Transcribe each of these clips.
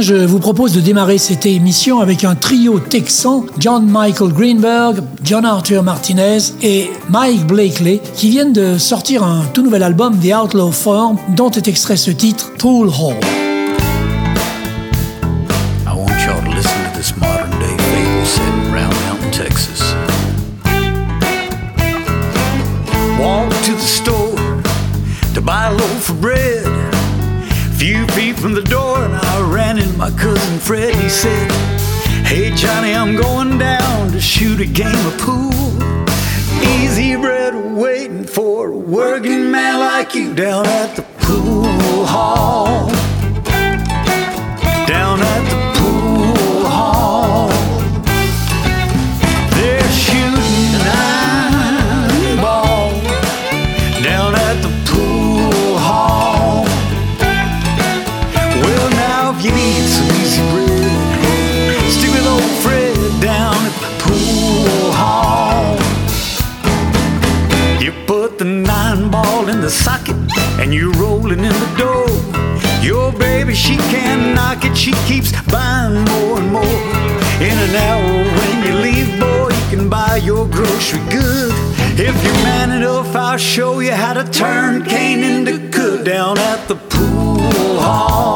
Je vous propose de démarrer cette émission avec un trio texan, John Michael Greenberg, John Arthur Martinez et Mike Blakely, qui viennent de sortir un tout nouvel album, The Outlaw Form, dont est extrait ce titre, Pool Hall. I want to listen to this modern day Texas. Walked to the store to buy a loaf of bread. From the door, my cousin Fred. He said, Hey Johnny, I'm going down to shoot a game of pool. Easy bread waiting for a working man like you down at the pool hall. Down at the the socket and you're rolling in the dough. Your baby, she can't knock it, she keeps buying more and more. In an hour when you leave, boy, you can buy your grocery good. If you're man enough, I'll show you how to turn cane into good down at the pool hall.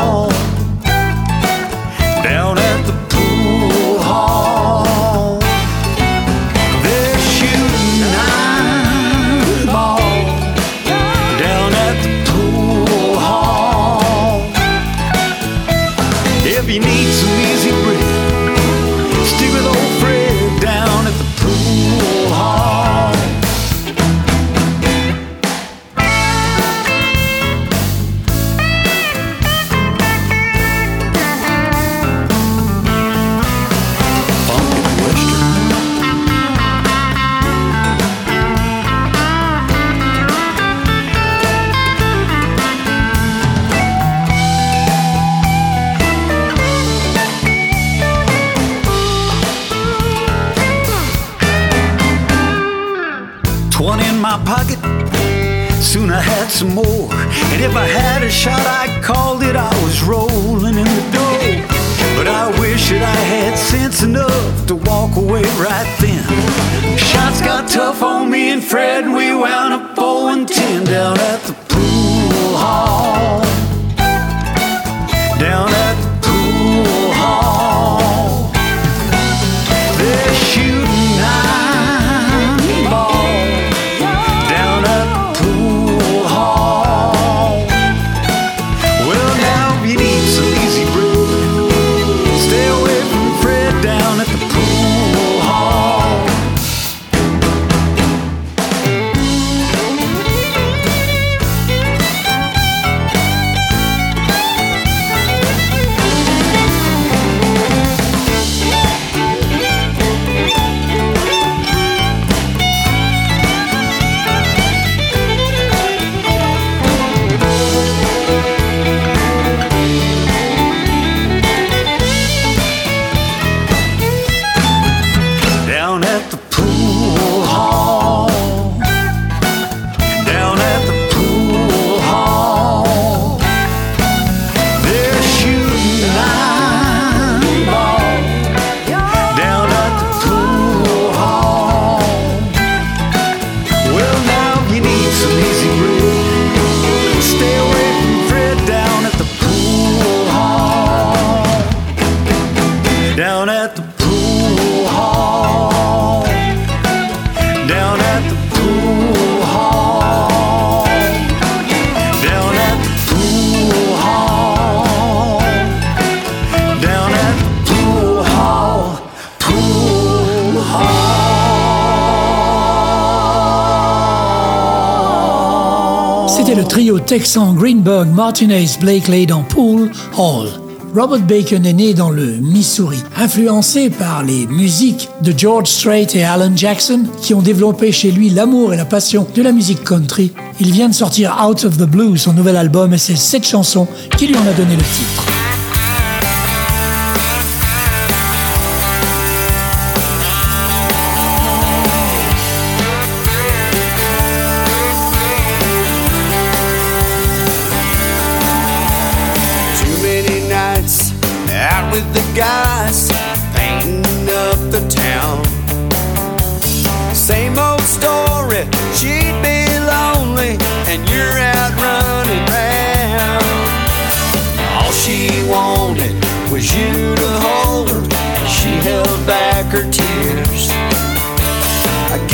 Texan Greenberg, Martinez, Blakely dans Pool Hall. Robert Bacon est né dans le Missouri, influencé par les musiques de George Strait et Alan Jackson, qui ont développé chez lui l'amour et la passion de la musique country. Il vient de sortir Out of the Blue, son nouvel album, et c'est cette chanson qui lui en a donné le titre.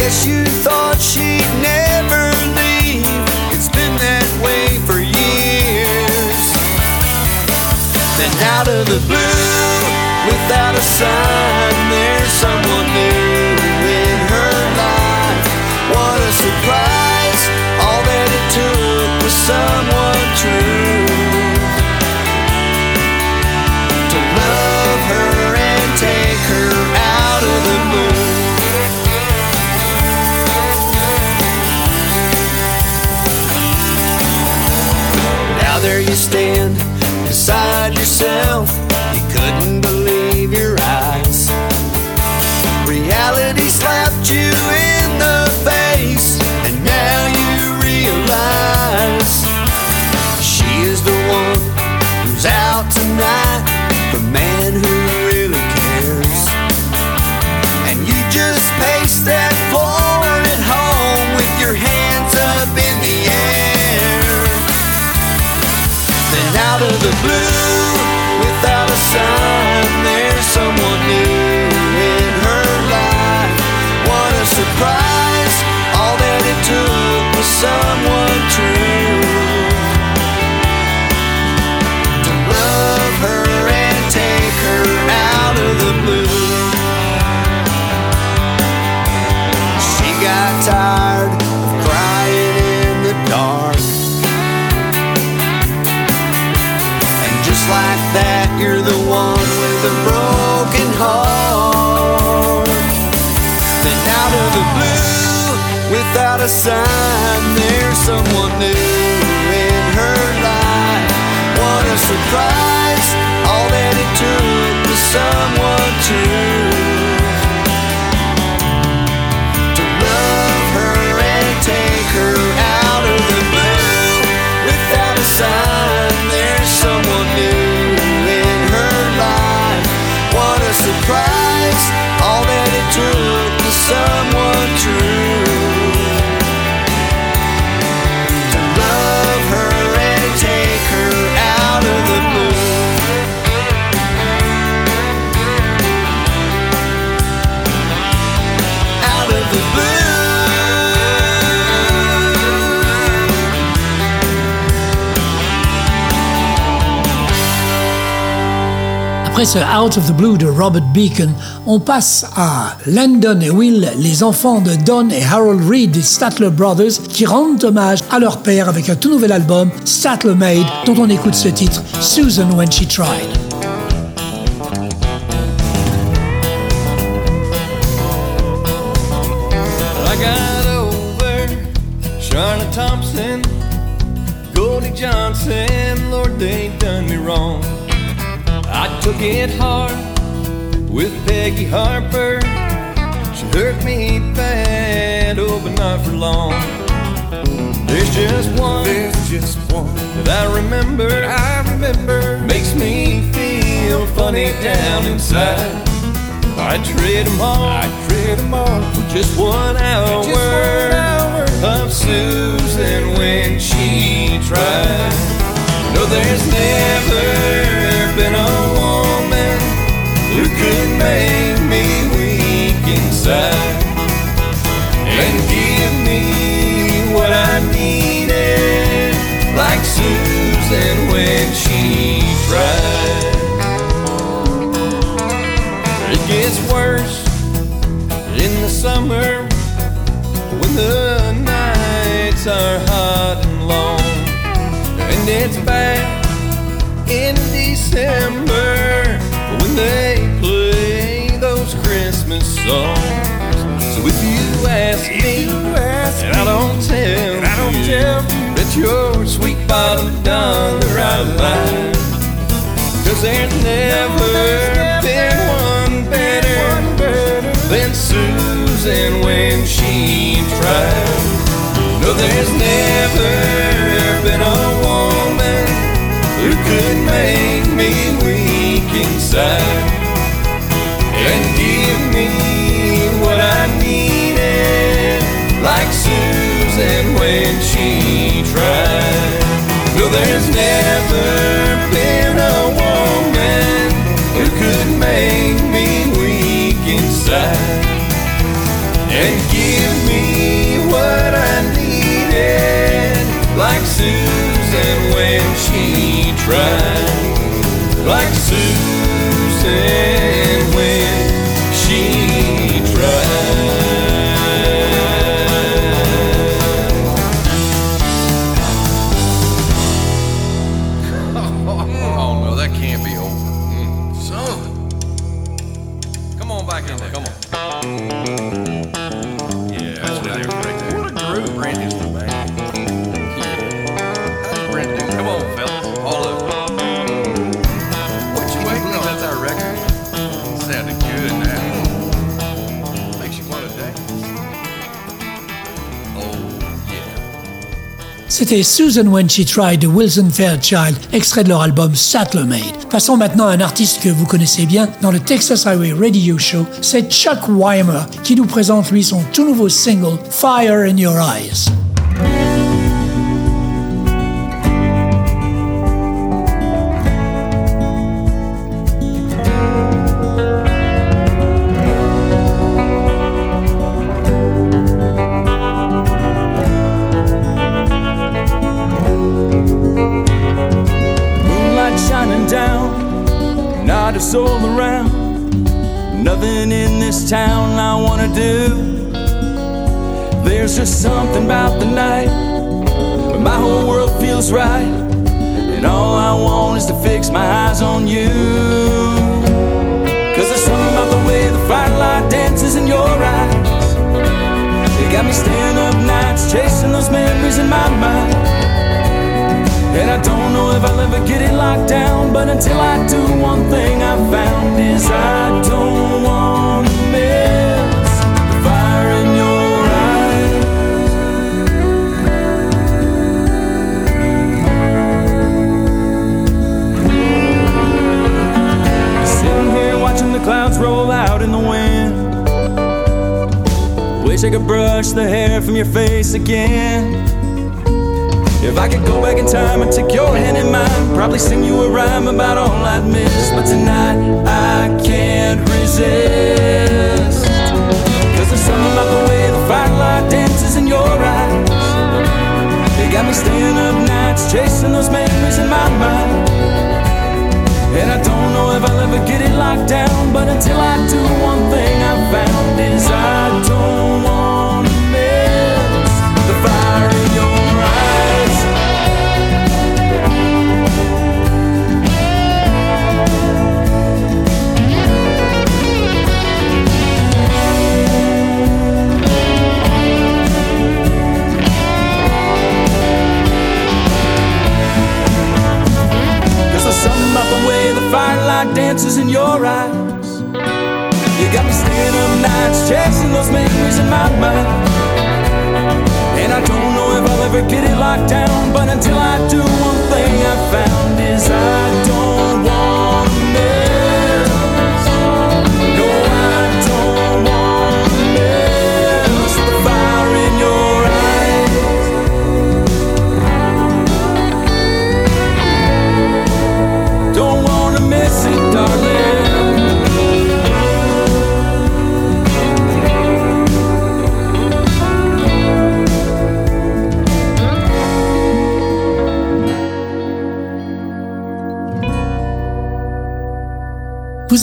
Guess you thought she'd never leave, it's been that way for years. Then out of the blue, beside someone true to love her and take her out of the blue. She got tired of crying in the dark. And just like that, you're the one with a broken heart. Then out of the blue, without a sign, there's someone new in her life. What a surprise! All that it took was someone true to love her and take her out of the blue. Without a sign, there's someone new in her life. What a surprise! All that it took was someone Après ce Out of the Blue de Robert Beacon, on passe à Landon et Will, les enfants de Don et Harold Reed des Statler Brothers, qui rendent hommage à leur père avec un tout nouvel album, Statler Made, dont on écoute ce titre, Susan When She Tried. Took it hard with Peggy Harper. She hurt me bad, oh, but not for long. There's just one, There's just one that I remember. I remember makes me feel funny down inside. I trade 'em all. I trade 'em all for just one hour, Just one hour. of Susan when she tried. No, there's never songs. So if you ask me, and I don't tell, I don't tell that your sweet bottom done the right line. Cause there's never been one better than Susan when she tried. No, there's never been a woman who could make me weak inside Susan when she tried. No, there's never been a woman who could make me weak inside. And give me what I needed, like Susan when she tried, like Susan that can't be over. Mm. Son. Come on back in there. Come on. C'était Susan When She Tried de Wilson Fairchild, extrait de leur album Sattler Made. Passons maintenant à un artiste que vous connaissez bien dans le Texas Highway Radio Show, c'est Chuck Weimer qui nous présente lui son tout nouveau single Fire in Your Eyes. But until I do, one thing I found is I don't want to miss the fire in your eyes. Sitting here watching the clouds roll out in the wind. Wish I could brush the hair from your face again. If I could go back in time and take your hand in mine, probably sing you a rhyme about all I'd miss. But tonight I can't resist. Cause there's something about the way the firelight dances in your eyes. It got me staying up nights chasing those memories in my mind. And I don't know if I'll ever get it locked down, but until I do, one thing I've found is I don't want dances in your eyes. You got me staying up nights chasing those memories in my mind. And I don't know if I'll ever get it locked down, but until I do, one thing I found is I don't want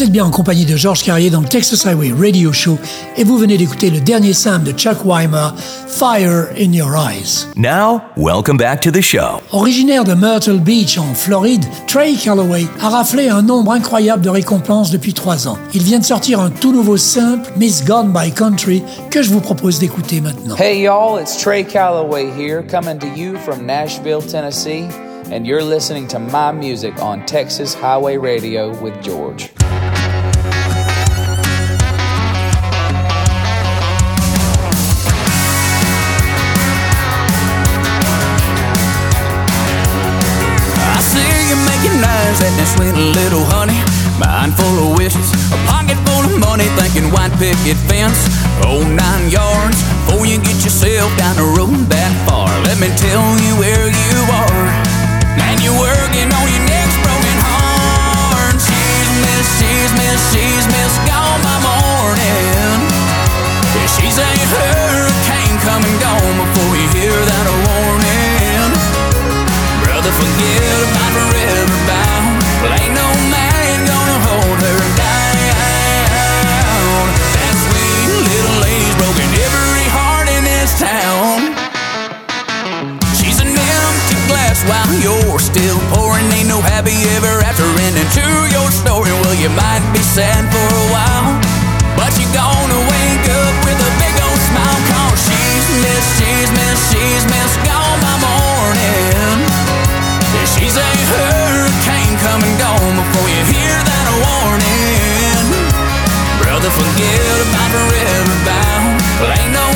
Vous êtes bien en compagnie de Georges Carrier dans le Texas Highway Radio Show et vous venez d'écouter le dernier simple de Chuck Weimer, Fire in Your Eyes. Now, welcome back to the show. Originaire de Myrtle Beach en Floride, Trey Calloway a raflé un nombre incroyable de récompenses depuis trois ans. Il vient de sortir un tout nouveau simple, Miss Gone by Country, que je vous propose d'écouter maintenant. Hey y'all, it's Trey Calloway here, coming to you from Nashville, Tennessee, and you're listening to my music on Texas Highway Radio with George. That sweet little honey. Mind full of wishes, a pocket full of money, thinking white picket fence, oh nine yards. Before you get yourself down the road that far, let me tell you where you are. Man, you're working on your next broken heart. She's miss, she's miss, she's miss, gone by morning. She's a hurricane coming gone before you hear that warning. Brother, forget about forever bound. While you're still pouring. Ain't no happy ever after ending to your story. Well, you might be sad for a while, but you're gonna wake up with a big old smile. Cause she's missed, she's missed, she's missed, gone by morning. Yeah, she's a hurricane coming gone before you hear that warning. Brother, forget about forever bound. Well, ain't no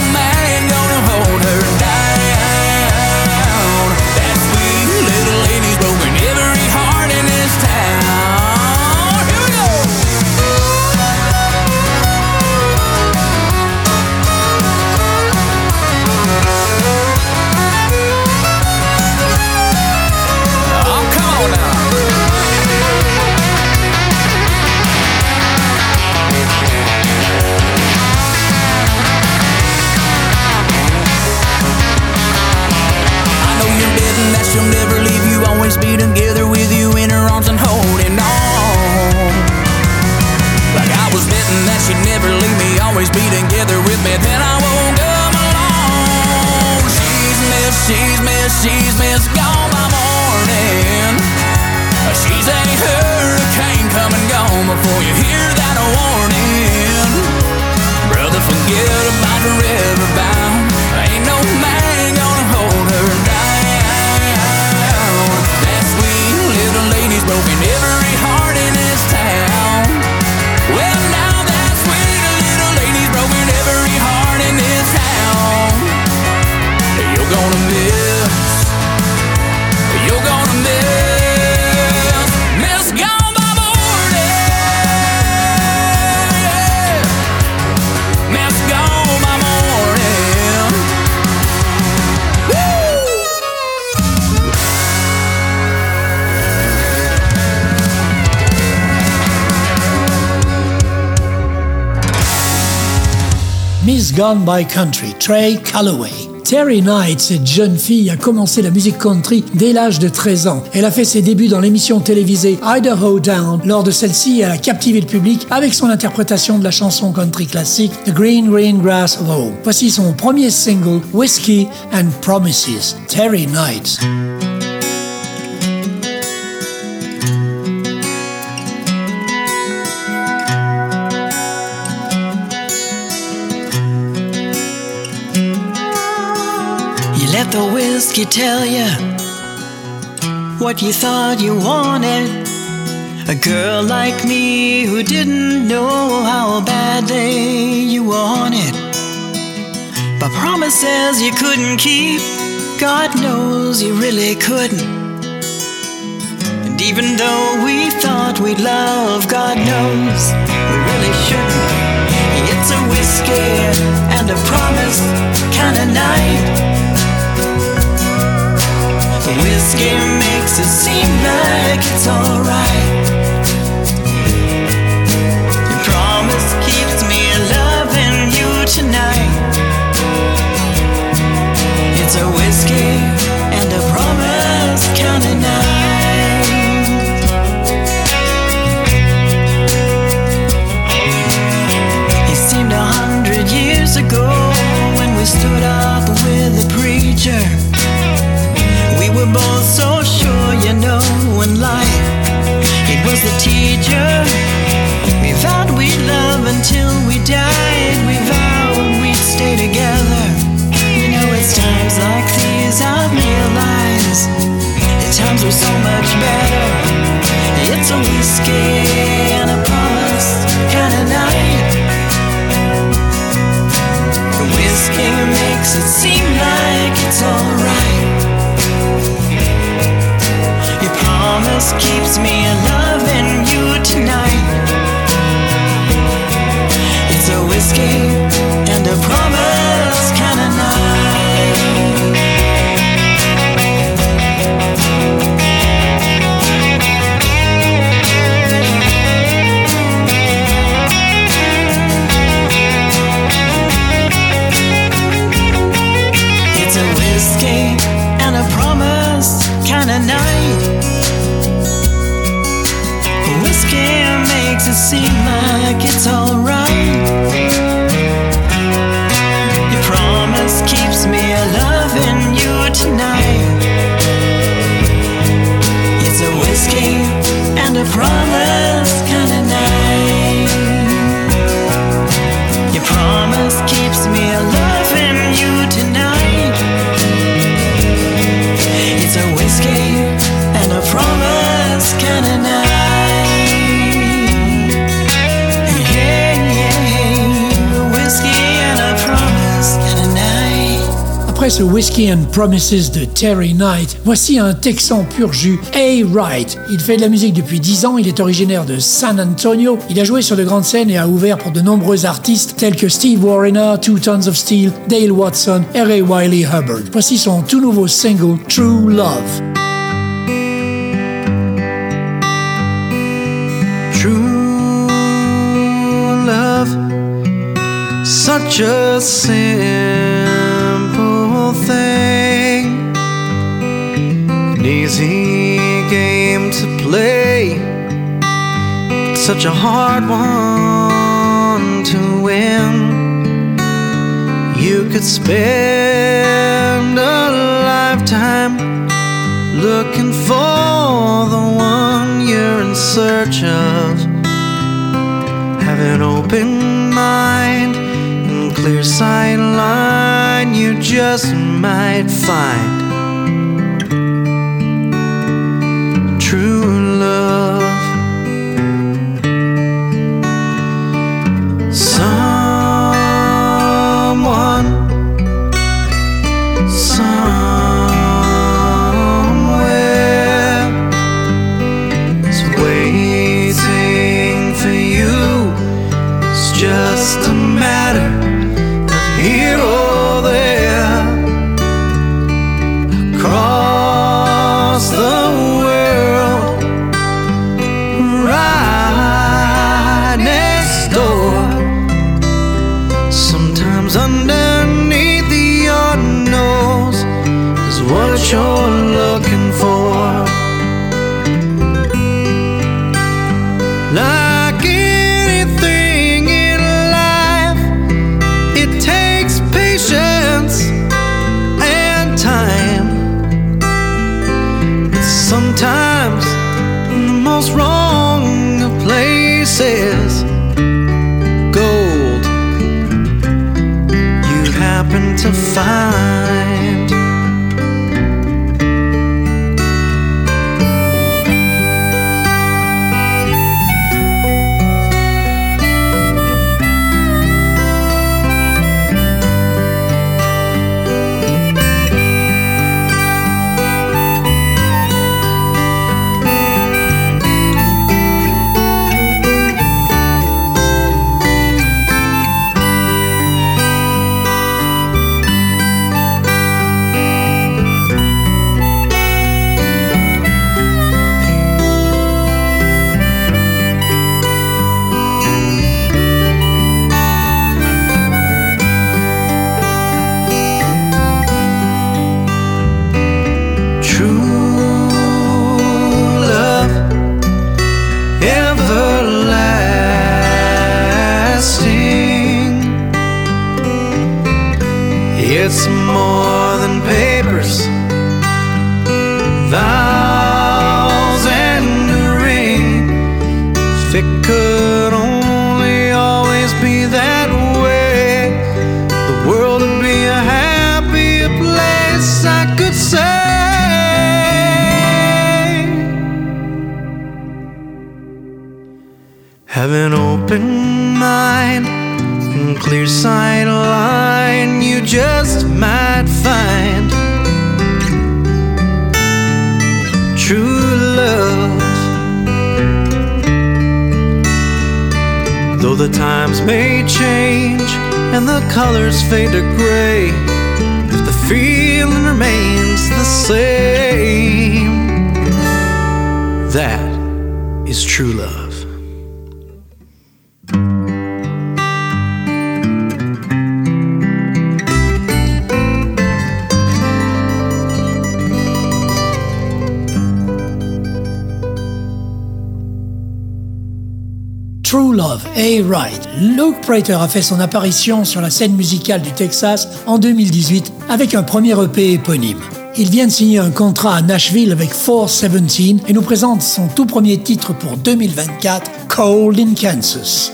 Gone by Country, Trey Calloway. Terry Knight, cette jeune fille, a commencé la musique country dès l'âge de 13 ans. Elle a fait ses débuts dans l'émission télévisée Idaho Down. Lors de celle-ci, elle a captivé le public avec son interprétation de la chanson country classique The Green Green Grass of. Voici son premier single, Whiskey and Promises. Terry Knight. Whiskey tell you what you thought you wanted. A girl like me who didn't know how badly you wanted. But promises you couldn't keep, God knows you really couldn't. And even though we thought we'd love, God knows we really shouldn't. It's a whiskey and a promise kind of and whiskey makes it seem like it's alright. Your promise keeps me loving you tonight. It's a whiskey and a promise kind of night. It seemed a hundred years ago when we stood up with the preacher. We were both so sure, you know, in life it was the teacher. We vowed we'd love until we died. We vowed we'd stay together. You know, it's times like these I realize the times were so much better. It's a whiskey and a promise kind of night. Whiskey makes it seem like it's alright. Your promise keeps me loving you tonight. It's a whiskey and a promise Promises de Terry Knight, voici un Texan pur jus, A. Wright. Il fait de la musique depuis 10 ans, il est originaire de San Antonio, il a joué sur de grandes scènes et a ouvert pour de nombreux artistes tels que Steve Wariner, Two Tons of Steel, Dale Watson et Ray Wiley Hubbard. Voici son tout nouveau single True Love. True love, such a simple such a hard one to win. You could spend a lifetime looking for the one you're in search of. Have an open mind and clear sight line, you just might find Luke Prater a fait son apparition sur la scène musicale du Texas en 2018 avec un premier EP éponyme. Il vient de signer un contrat à Nashville avec 417 et nous présente son tout premier titre pour 2024, Cold in Kansas.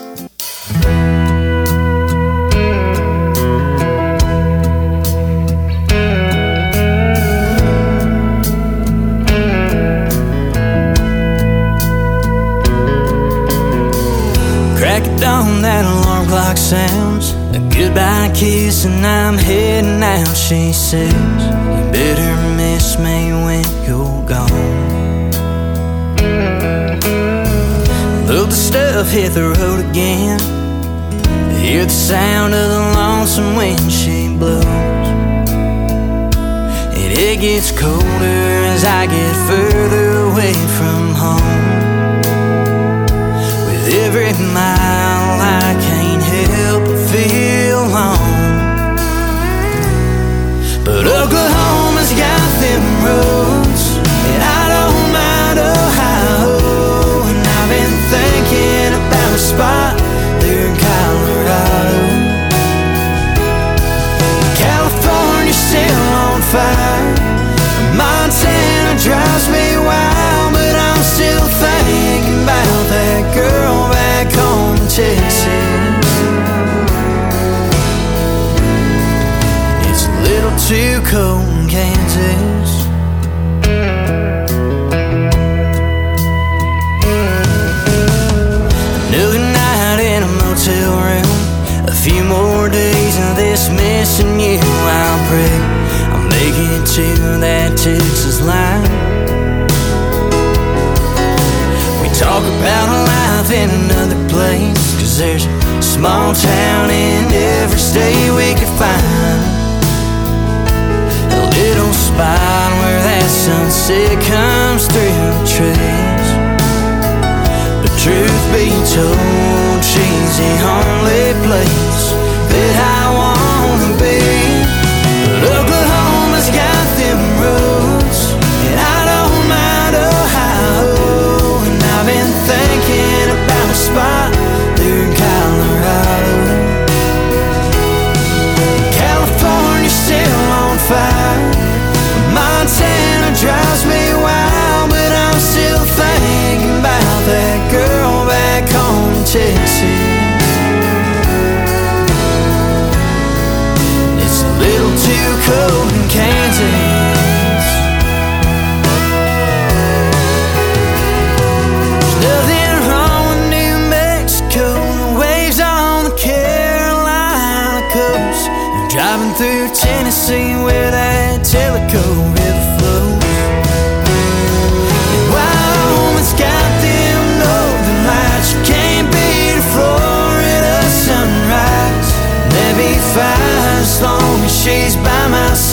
And I'm heading out. She says, You better miss me when you're gone. Though the stuff hit the road again, hear the sound of the lonesome wind she blows. And it gets colder as I get further cold Kansas. Another night in a motel room. A few more days of this missing you. I'll pray I'll make it to that Texas line. We talk about life in another place. Cause there's a small town in every state we could find. Spot where that sunset comes through the trees. But truth be told, she's the only place that I wanna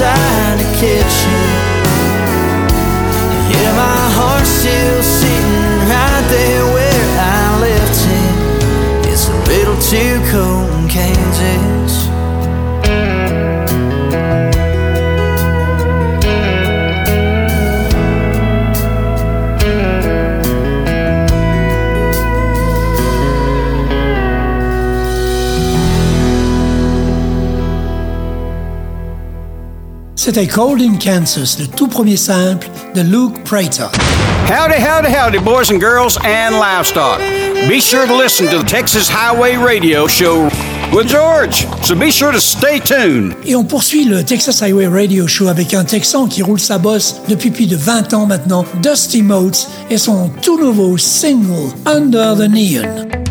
by my side C'était Cold in Kansas, le tout premier simple de Luke Prater. Howdy, howdy, howdy, boys and girls and livestock. Be sure to listen to the Texas Highway Radio Show with George, so be sure to stay tuned. Et on poursuit le Texas Highway Radio Show avec un Texan qui roule sa bosse depuis plus de 20 ans maintenant, Dusty Motes, et son tout nouveau single, Under the Neon.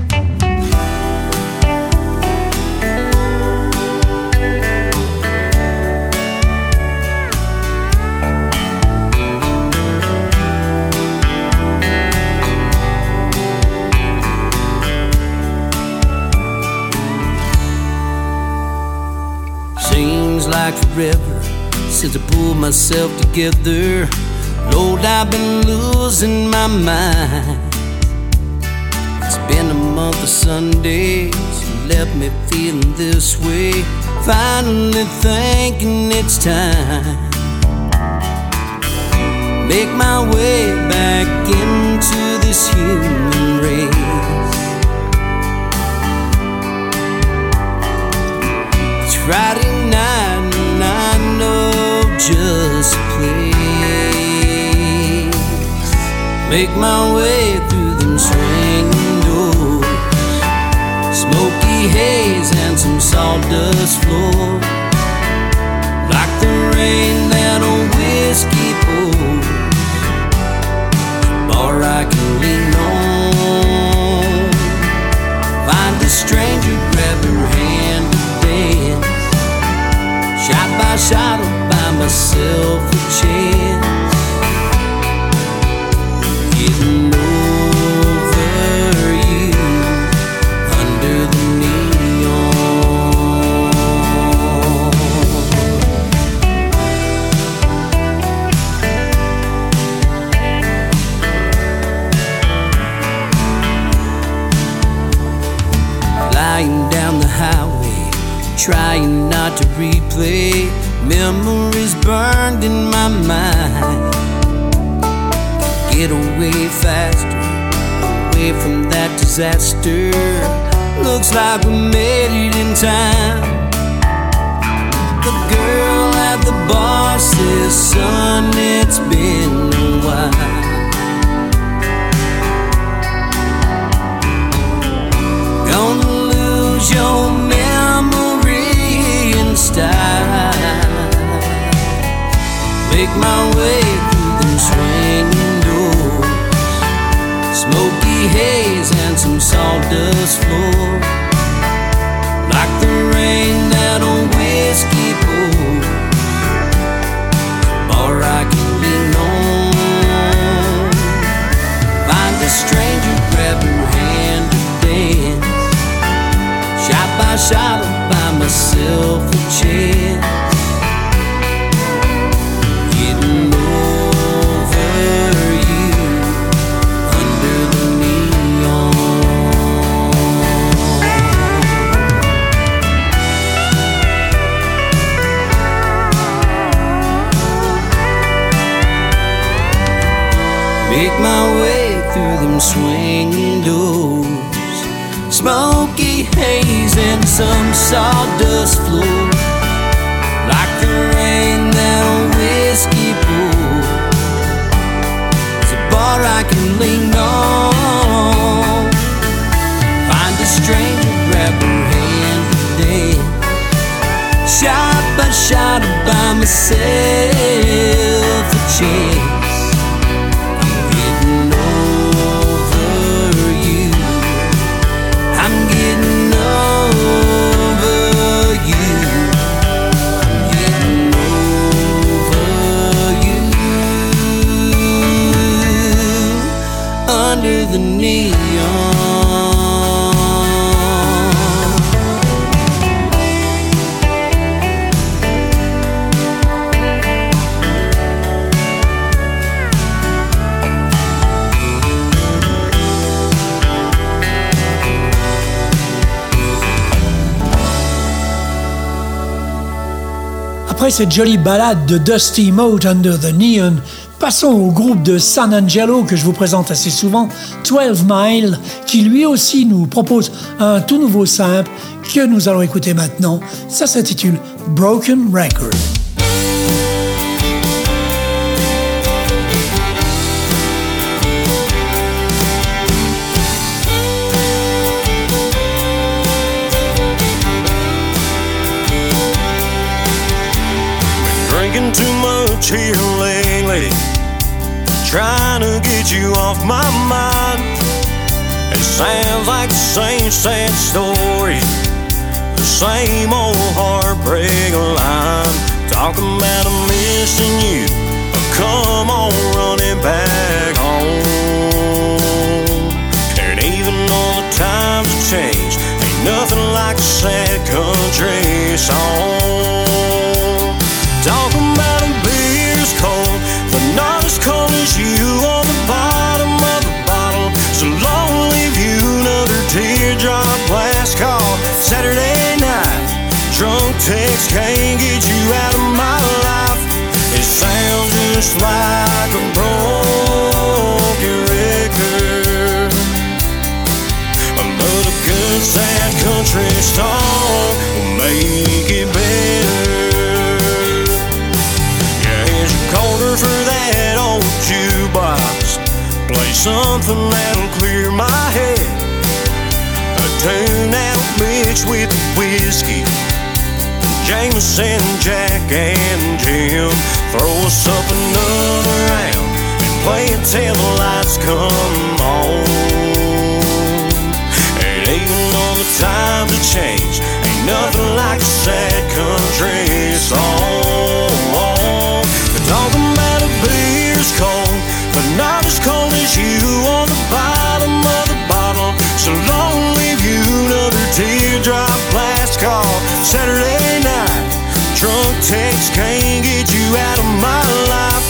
Like forever since I pulled myself together. Lord, I've been losing my mind. It's been a month of Sundays, you left me feeling this way. Finally thinking it's time. Make my way back into this human race. Friday night just a place. Make my way through them swinging doors, smoky haze and some sawdust floor, like the rain replay Memories burned in my mind. Get away faster, away from that disaster. Looks like we made it in time. The girl at the bar says, Son, it's been a while. Gonna lose your make my way through them swinging doors. Smoky haze and some sawdust floor. Like the rain that a whiskey pours. Bar I can lean on. Find a stranger, grab her hand to dance. Shot by shot, I'll buy myself a chance. Swinging doors. Smoky haze and some sawdust floor. Like the rain that a whiskey pours. It's a bar I can lean on. Find a stranger, grab her hand today. Shot by shot by myself a chance. The neon. Après cette jolie balade de Dusty Mote Under the Neon, passons au groupe de San Angelo que je vous présente assez souvent, 12 Mile, qui lui aussi nous propose un tout nouveau simple que nous allons écouter maintenant. Ça s'intitule Broken Record. Get you off my mind. It sounds like the same sad story, the same old heartbreak line. Talking about I'm missing you, come on running back home. And even though the times have changed, ain't nothing like a sad country song. Just like a broken record. But a good sad country song will make it better. Yeah, here's a quarter for that old jukebox. Play something that'll clear my head. A tune that'll mix with whiskey. Jameson, Jack, and Jim. Throw us up another round and play it till the lights come on. And even though the times have changed, ain't nothing like a sad country song. But talking about a beer's cold, but not as cold as you on the bottom of the bottle. So long leave you another teardrop last call. Saturday night, drunk text can't get you out of my life.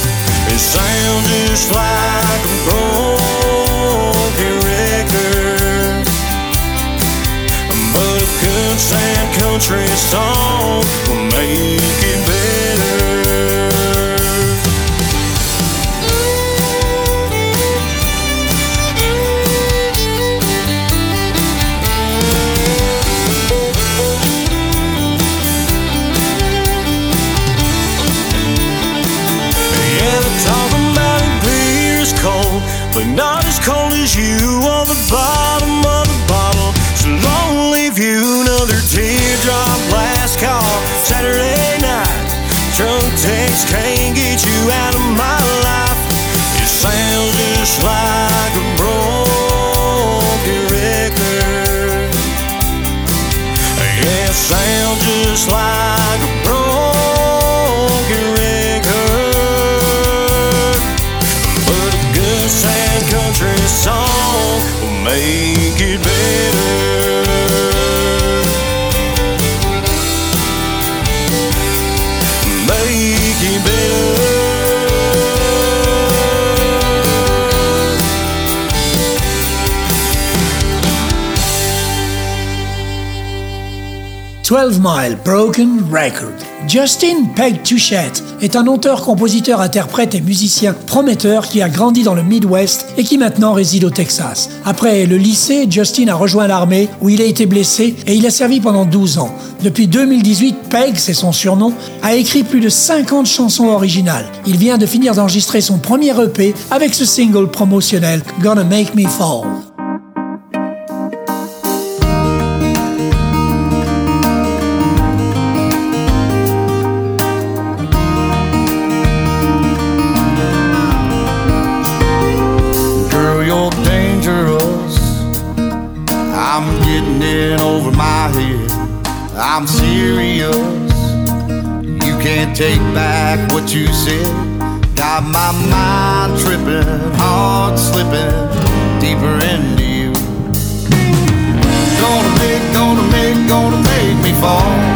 It sounds just like a broken record. But a good sad country song will make it cold, but not as cold as you on the bottom of the bottle. So long leave you another teardrop Last call. Saturday night, drunk text can't get you out of my life. It sounds just like a broken record. Yeah, it sounds just like 12 Mile Broken Record. Justin Peg Touchette est un auteur, compositeur, interprète et musicien prometteur qui a grandi dans le Midwest et qui maintenant réside au Texas. Après le lycée, Justin a rejoint l'armée où il a été blessé et il a servi pendant 12 ans. Depuis 2018, Peg, c'est son surnom, a écrit plus de 50 chansons originales. Il vient de finir d'enregistrer son premier EP avec ce single promotionnel Gonna Make Me Fall. Gonna make, me fall.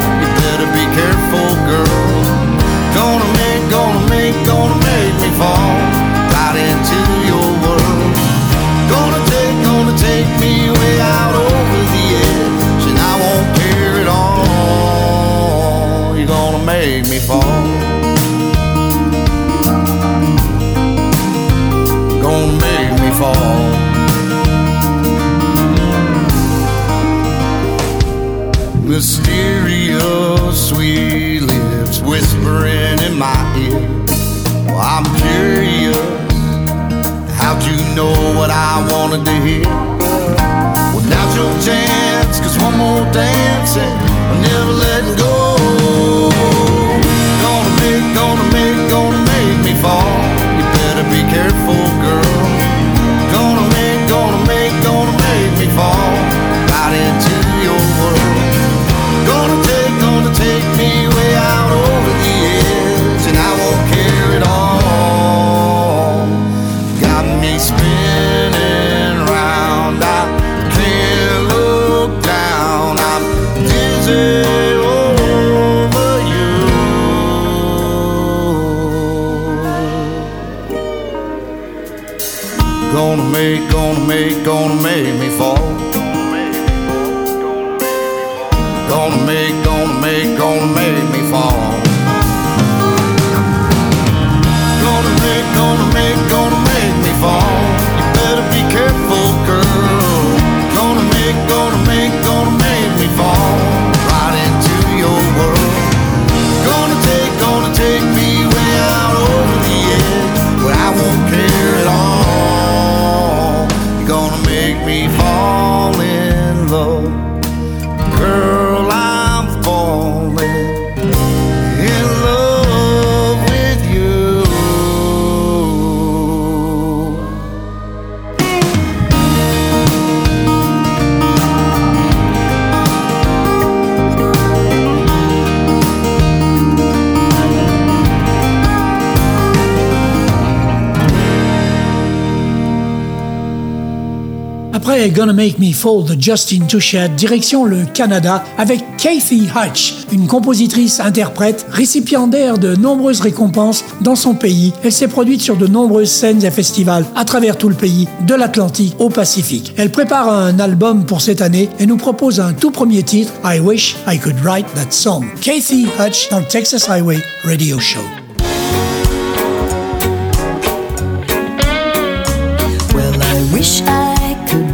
Gonna Make Me Fall de Justin Touchette, direction le Canada avec Kathy Hutch, une compositrice interprète récipiendaire de nombreuses récompenses dans son pays. Elle s'est produite sur de nombreuses scènes et festivals à travers tout le pays, de l'Atlantique au Pacifique. Elle prépare un album pour cette année et nous propose un tout premier titre, I Wish I Could Write That Song. Kathy Hutch dans Texas Highway Radio Show.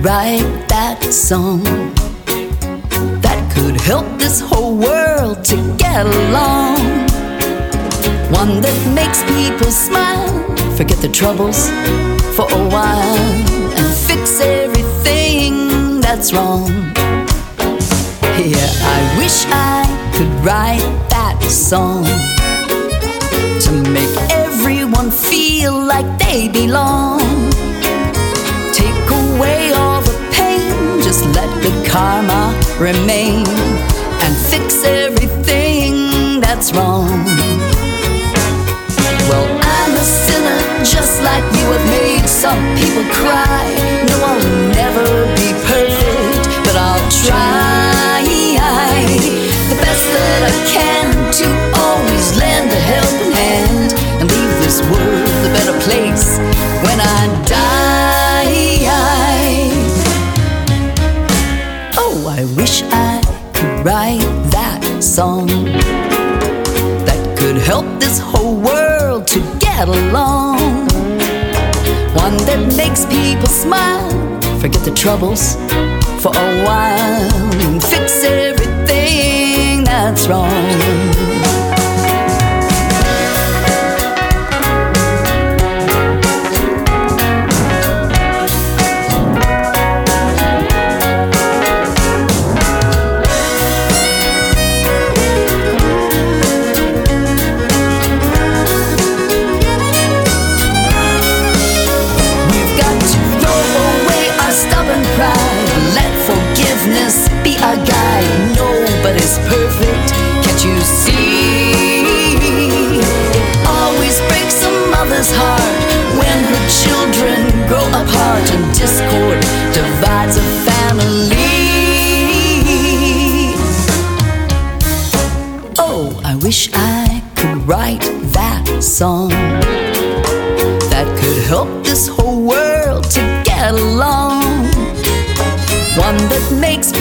Write that song that could help this whole world to get along. One that makes people smile, forget the troubles for a while, and fix everything that's wrong. Yeah, I wish I could write that song to make everyone feel like they belong. Just let good karma remain and fix everything that's wrong. Well, I'm a sinner just like you have made some people cry. No, I'll never be song that could help this whole world to get along. One that makes people smile, forget the troubles for a while, and fix everything that's wrong.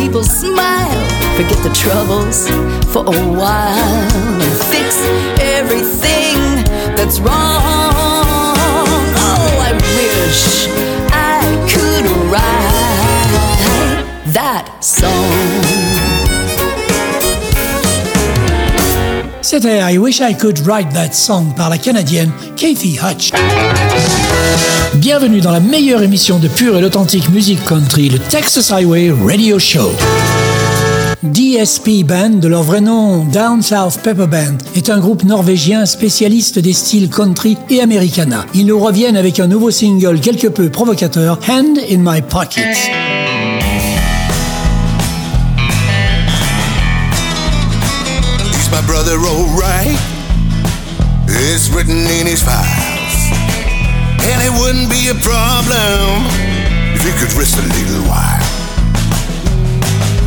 People smile, forget the troubles for a while, and fix everything that's wrong. Oh, I wish I could write that song. C'était I Wish I Could Write That Song par la Canadienne Kathy Hutch. Bienvenue dans la meilleure émission de pure et authentique musique country, le Texas Highway Radio Show. DSP Band, de leur vrai nom Down South Pepper Band, est un groupe norvégien spécialiste des styles country et americana. Ils nous reviennent avec un nouveau single quelque peu provocateur, Hand in My alright. It's written in his files. And it wouldn't be a problem if he could rest a little while.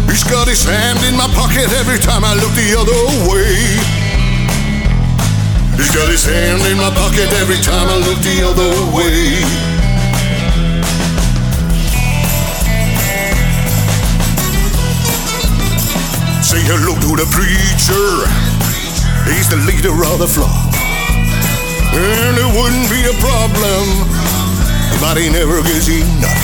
He's got his hand in my pocket every time I look the other way. He's got his hand in my pocket every time I look the other way. Say hello to the preacher. He's the leader of the flock. And it wouldn't be a problem, but he never gives enough.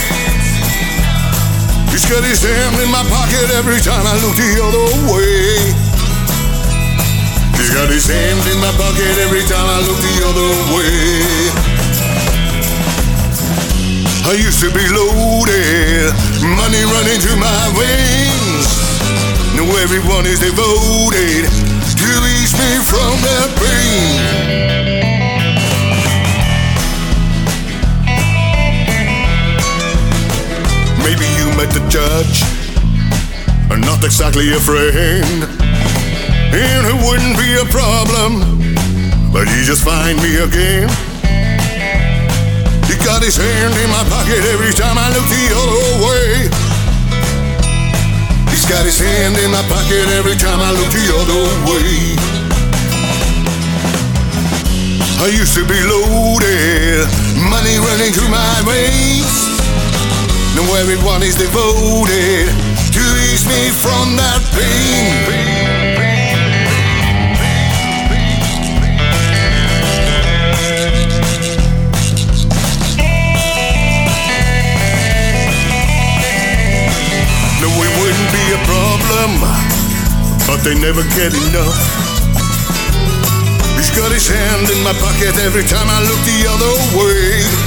He's got his hand in my pocket every time I look the other way. He's got his hand in my pocket every time I look the other way. I used to be loaded, money running through my veins. Now everyone is devoted to ease me from that pain. Met the judge, not exactly a friend. And it wouldn't be a problem, but he just find me again. He got his hand in my pocket every time I look the other way. He's got his hand in my pocket every time I look the other way. I used to be loaded, money running through my veins. Now everyone is devoted to ease me from that pain. No, it wouldn't be a problem, but they never get enough. He's got his hand in my pocket every time I look the other way.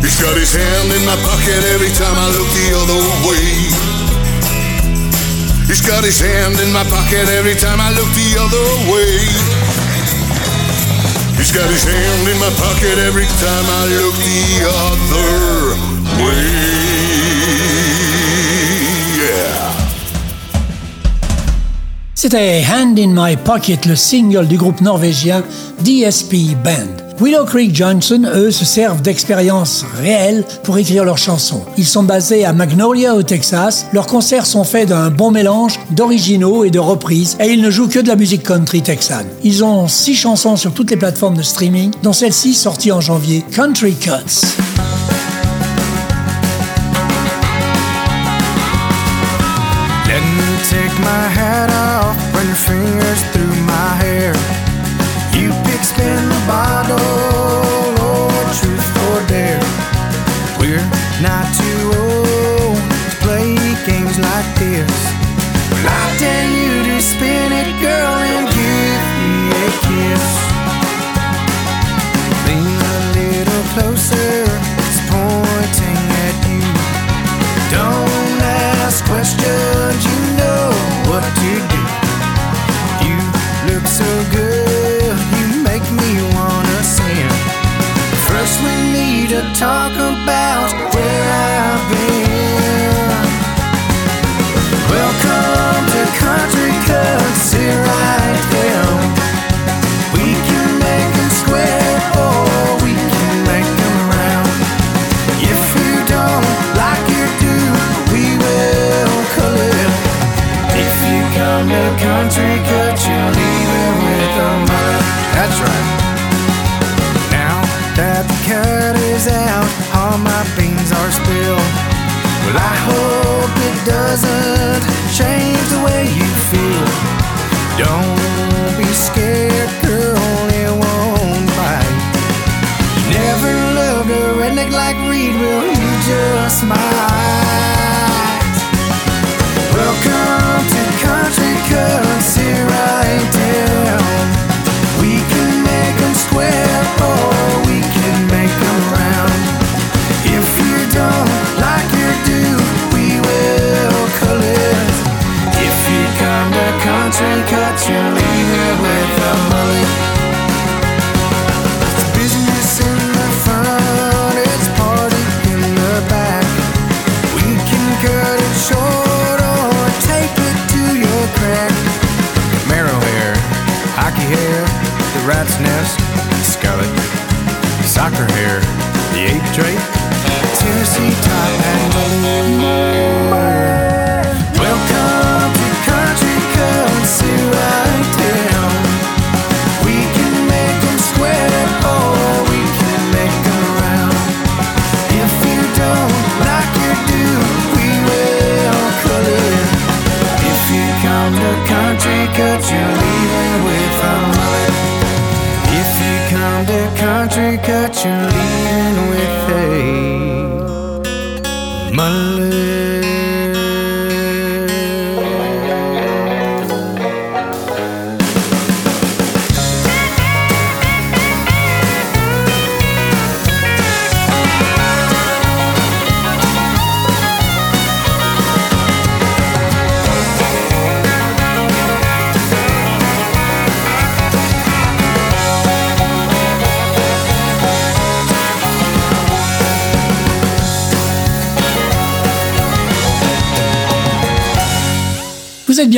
He's got his hand in my pocket every time I look the other way. He's got his hand in my pocket every time I look the other way. He's got his hand in my pocket every time I look the other way. C'était Hand in My Pocket, le single du groupe norvégien DSP Band. Willow Creek Johnson, eux, se servent d'expériences réelles pour écrire leurs chansons. Ils sont basés à Magnolia, au Texas. Leurs concerts sont faits d'un bon mélange d'originaux et de reprises, et ils ne jouent que de la musique country texane. Ils ont six chansons sur toutes les plateformes de streaming, dont celle-ci sortie en janvier, Country Cuts.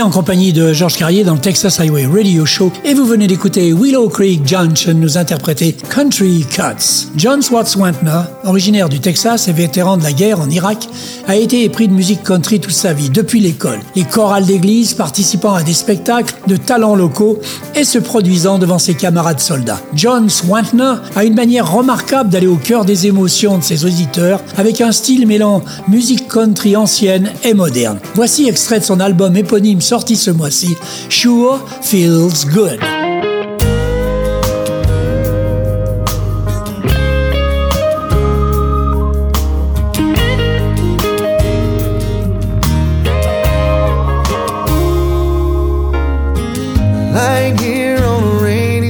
En compagnie de Georges Carrier dans le Texas Highway Radio Show et vous venez d'écouter Willow Creek Junction nous interpréter Country Cuts. John Swartz Wantner, originaire du Texas et vétéran de la guerre en Irak, a été épris de musique country toute sa vie, depuis l'école. Les chorales d'église participant à des spectacles de talents locaux et se produisant devant ses camarades soldats. John Swantner a une manière remarquable d'aller au cœur des émotions de ses auditeurs avec un style mêlant musique country ancienne et moderne. Voici extrait de son album éponyme sorti ce mois-ci, Sure Feels Good.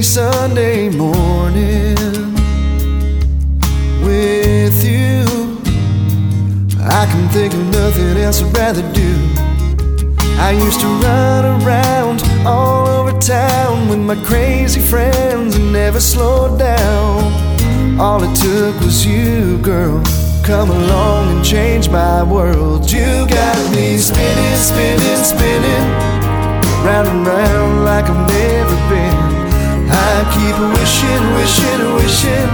Sunday morning with you, I can think of nothing else I'd rather do. I used to run around all over town with my crazy friends and never slowed down. All it took was you, girl. Come along and change my world. You got me spinning, spinning, spinning, round and round like I've never been. I keep wishing, wishing, wishing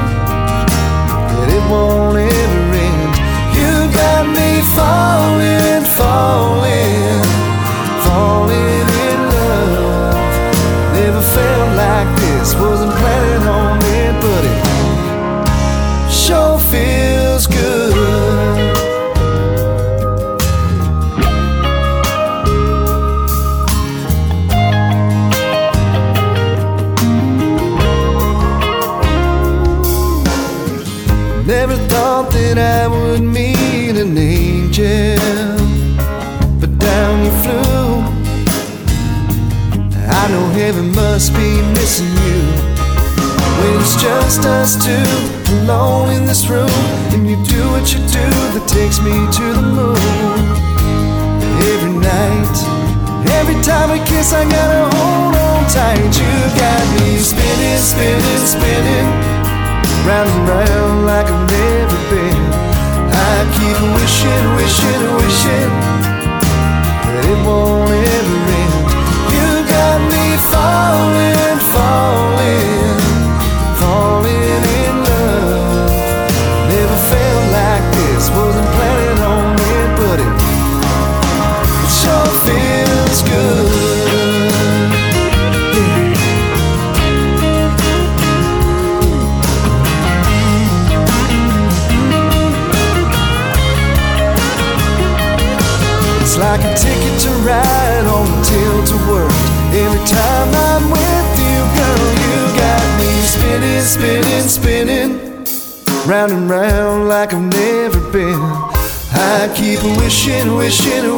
that it won't ever end. You got me falling, falling falling in love. Never felt like this, wasn't planning must be missing you when it's just us two alone in this room, and you do what you do that takes me to the moon. Every night, every time we kiss, I gotta hold on tight. You got me spinning, spinning, spinning, round and round like I've never been. I keep wishing, wishing, wishing that it won't falling, wishing,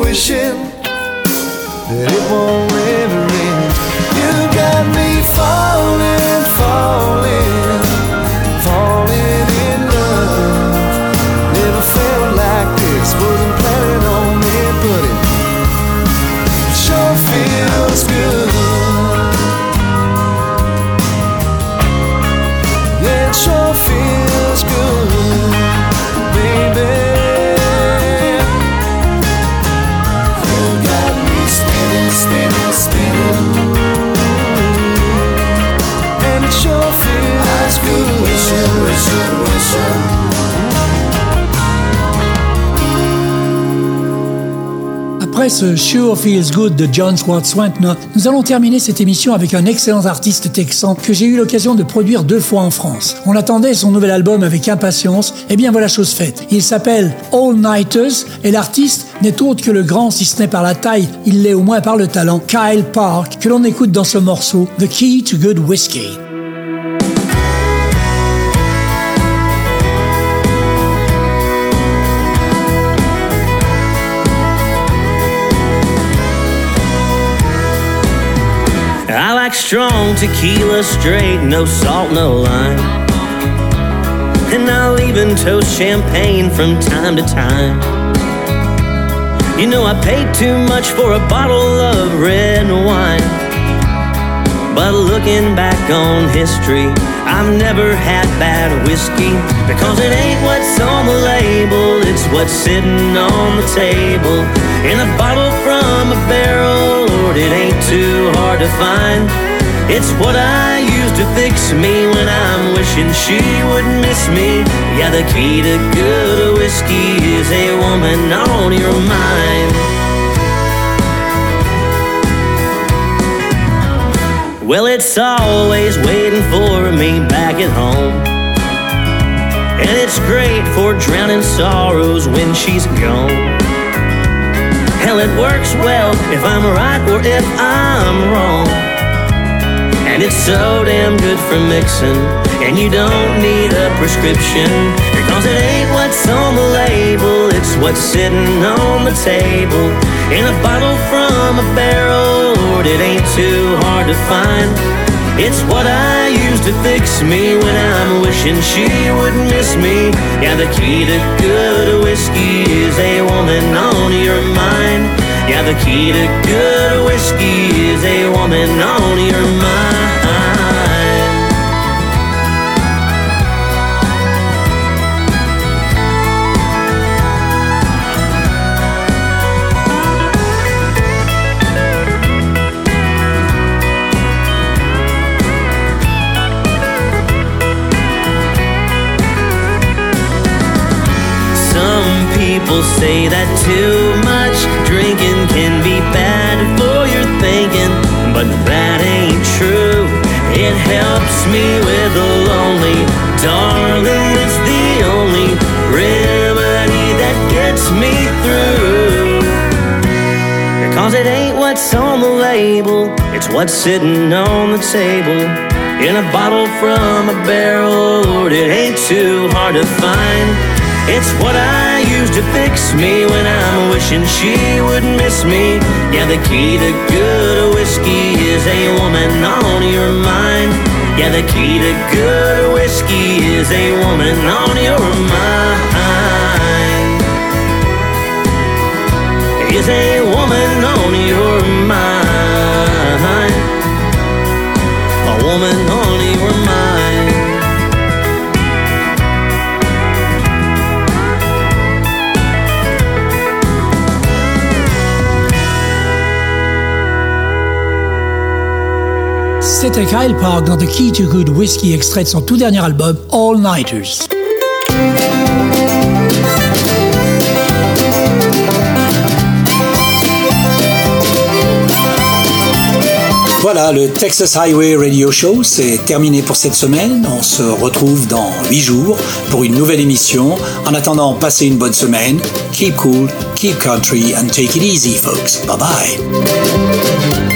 ce Sure Feels Good de John Swartz nous allons terminer cette émission avec un excellent artiste texan que j'ai eu l'occasion de produire deux fois en France. On attendait son nouvel album avec impatience, et bien voilà chose faite. Il s'appelle All Nighters et l'artiste n'est autre que le grand, si ce n'est par la taille, il l'est au moins par le talent, Kyle Park, que l'on écoute dans ce morceau The Key to Good Whiskey. Strong tequila straight, no salt, no lime. And I'll even toast champagne from time to time. You know, I paid too much for a bottle of red wine. But looking back on history, I've never had bad whiskey because it ain't what's on the label, it's what's sitting on the table. In a bottle from a barrel, Lord, it ain't too hard to find. It's what I use to fix me when I'm wishing she would miss me. Yeah, the key to good whiskey is a woman on your mind. Well, it's always waiting for me back at home. And it's great for drowning sorrows when she's gone. Hell, it works well if I'm right or if I'm wrong. And it's so damn good for mixing. And you don't need a prescription. Because it ain't what's on the label, it's what's sitting on the table. In a bottle from a barrel, Lord, it ain't too hard to find. It's what I use to fix me when I'm wishing she would miss me. Yeah, the key to good whiskey is a woman on your mind. Yeah, the key to good whiskey is a woman on your mind. People say that too much drinking can be bad for your thinking, but that ain't true. It helps me with the lonely, darling. It's the only remedy that gets me through. Because it ain't what's on the label, it's what's sitting on the table. In a bottle from a barrel, Lord, it ain't too hard to find. It's what I use to fix me when I'm wishing she would miss me. Yeah, the key to good whiskey is a woman on your mind. Yeah, the key to good whiskey is a woman on your mind. Is a woman on your mind. A woman on C'était Kyle Park dans The Key to Good Whiskey, extrait de son tout dernier album, All Nighters. Voilà, le Texas Highway Radio Show, c'est terminé pour cette semaine. On se retrouve dans 8 jours pour une nouvelle émission. En attendant, passez une bonne semaine. Keep cool, keep country, and take it easy, folks. Bye bye.